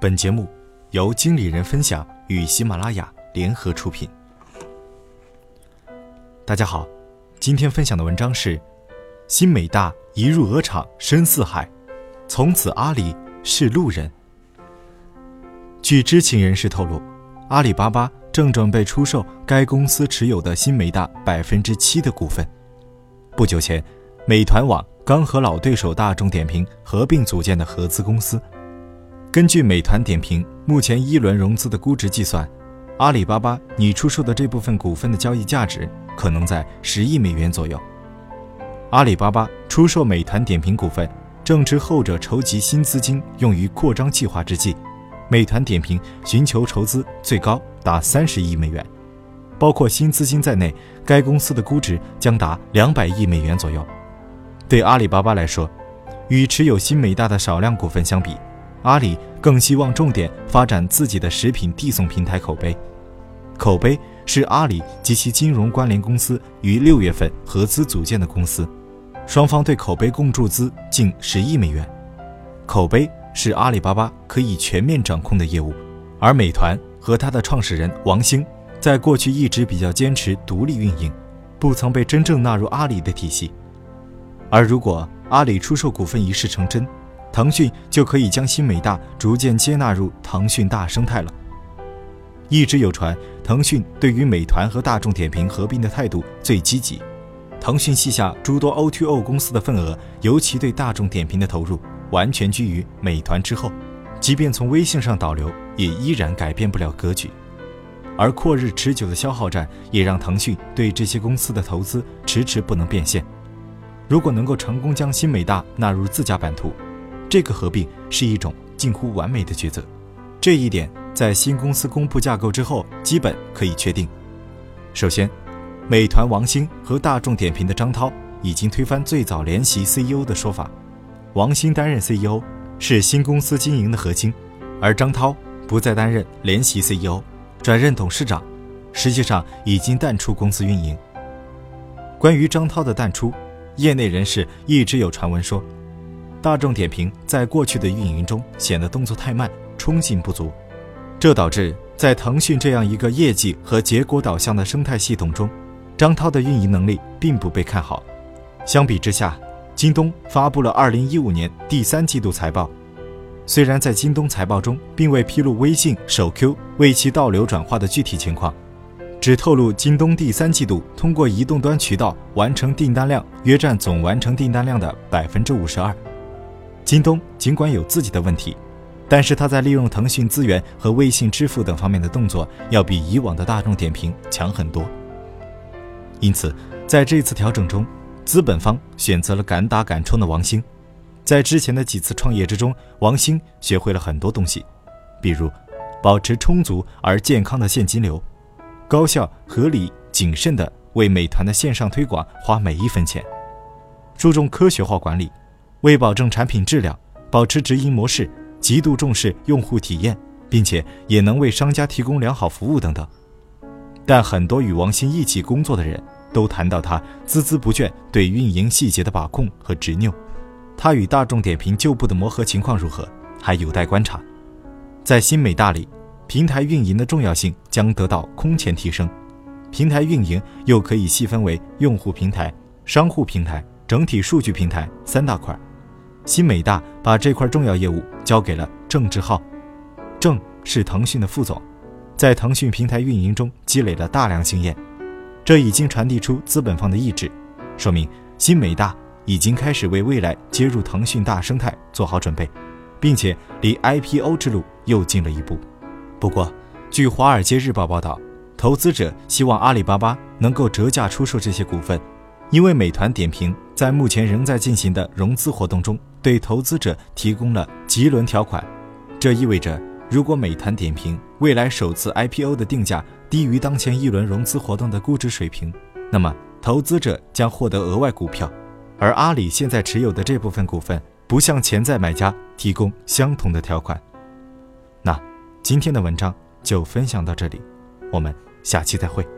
本节目由经理人分享与喜马拉雅联合出品。大家好，今天分享的文章是：新美大一入鹅厂深似海，从此阿里是路人。据知情人士透露，阿里巴巴正准备出售该公司持有的新美大百分之七的股份。不久前，美团网刚和老对手大众点评合并组建的合资公司。根据美团点评目前一轮融资的估值计算，阿里巴巴拟出售的这部分股份的交易价值可能在十亿美元左右。阿里巴巴出售美团点评股份，正值后者筹集新资金用于扩张计划之际。美团点评寻求筹资最高达三十亿美元，包括新资金在内，该公司的估值将达两百亿美元左右。对阿里巴巴来说，与持有新美大的少量股份相比，阿里更希望重点发展自己的食品递送平台口碑。口碑是阿里及其金融关联公司于六月份合资组建的公司，双方对口碑共注资近十亿美元。口碑。是阿里巴巴可以全面掌控的业务，而美团和它的创始人王兴在过去一直比较坚持独立运营，不曾被真正纳入阿里的体系。而如果阿里出售股份一事成真，腾讯就可以将新美大逐渐接纳入腾讯大生态了。一直有传，腾讯对于美团和大众点评合并的态度最积极，腾讯旗下诸多 O2O 公司的份额，尤其对大众点评的投入。完全居于美团之后，即便从微信上导流，也依然改变不了格局。而阔日持久的消耗战，也让腾讯对这些公司的投资迟迟不能变现。如果能够成功将新美大纳入自家版图，这个合并是一种近乎完美的抉择。这一点在新公司公布架构之后，基本可以确定。首先，美团王兴和大众点评的张涛已经推翻最早联席 CEO 的说法。王兴担任 CEO，是新公司经营的核心，而张涛不再担任联席 CEO，转任董事长，实际上已经淡出公司运营。关于张涛的淡出，业内人士一直有传闻说，大众点评在过去的运营中显得动作太慢，冲劲不足，这导致在腾讯这样一个业绩和结果导向的生态系统中，张涛的运营能力并不被看好。相比之下，京东发布了2015年第三季度财报，虽然在京东财报中并未披露微信首 Q 为其倒流转化的具体情况，只透露京东第三季度通过移动端渠道完成订单量约占总完成订单量的百分之五十二。京东尽管有自己的问题，但是它在利用腾讯资源和微信支付等方面的动作，要比以往的大众点评强很多。因此，在这次调整中。资本方选择了敢打敢冲的王兴，在之前的几次创业之中，王兴学会了很多东西，比如保持充足而健康的现金流，高效、合理、谨慎地为美团的线上推广花每一分钱，注重科学化管理，为保证产品质量，保持直营模式，极度重视用户体验，并且也能为商家提供良好服务等等。但很多与王鑫一起工作的人。都谈到他孜孜不倦对运营细节的把控和执拗，他与大众点评旧部的磨合情况如何，还有待观察。在新美大里，平台运营的重要性将得到空前提升。平台运营又可以细分为用户平台、商户平台、整体数据平台三大块。新美大把这块重要业务交给了郑志浩，郑是腾讯的副总，在腾讯平台运营中积累了大量经验。这已经传递出资本方的意志，说明新美大已经开始为未来接入腾讯大生态做好准备，并且离 IPO 之路又近了一步。不过，据《华尔街日报》报道，投资者希望阿里巴巴能够折价出售这些股份，因为美团点评在目前仍在进行的融资活动中对投资者提供了极轮条款，这意味着。如果美团点评未来首次 IPO 的定价低于当前一轮融资活动的估值水平，那么投资者将获得额外股票，而阿里现在持有的这部分股份不向潜在买家提供相同的条款。那今天的文章就分享到这里，我们下期再会。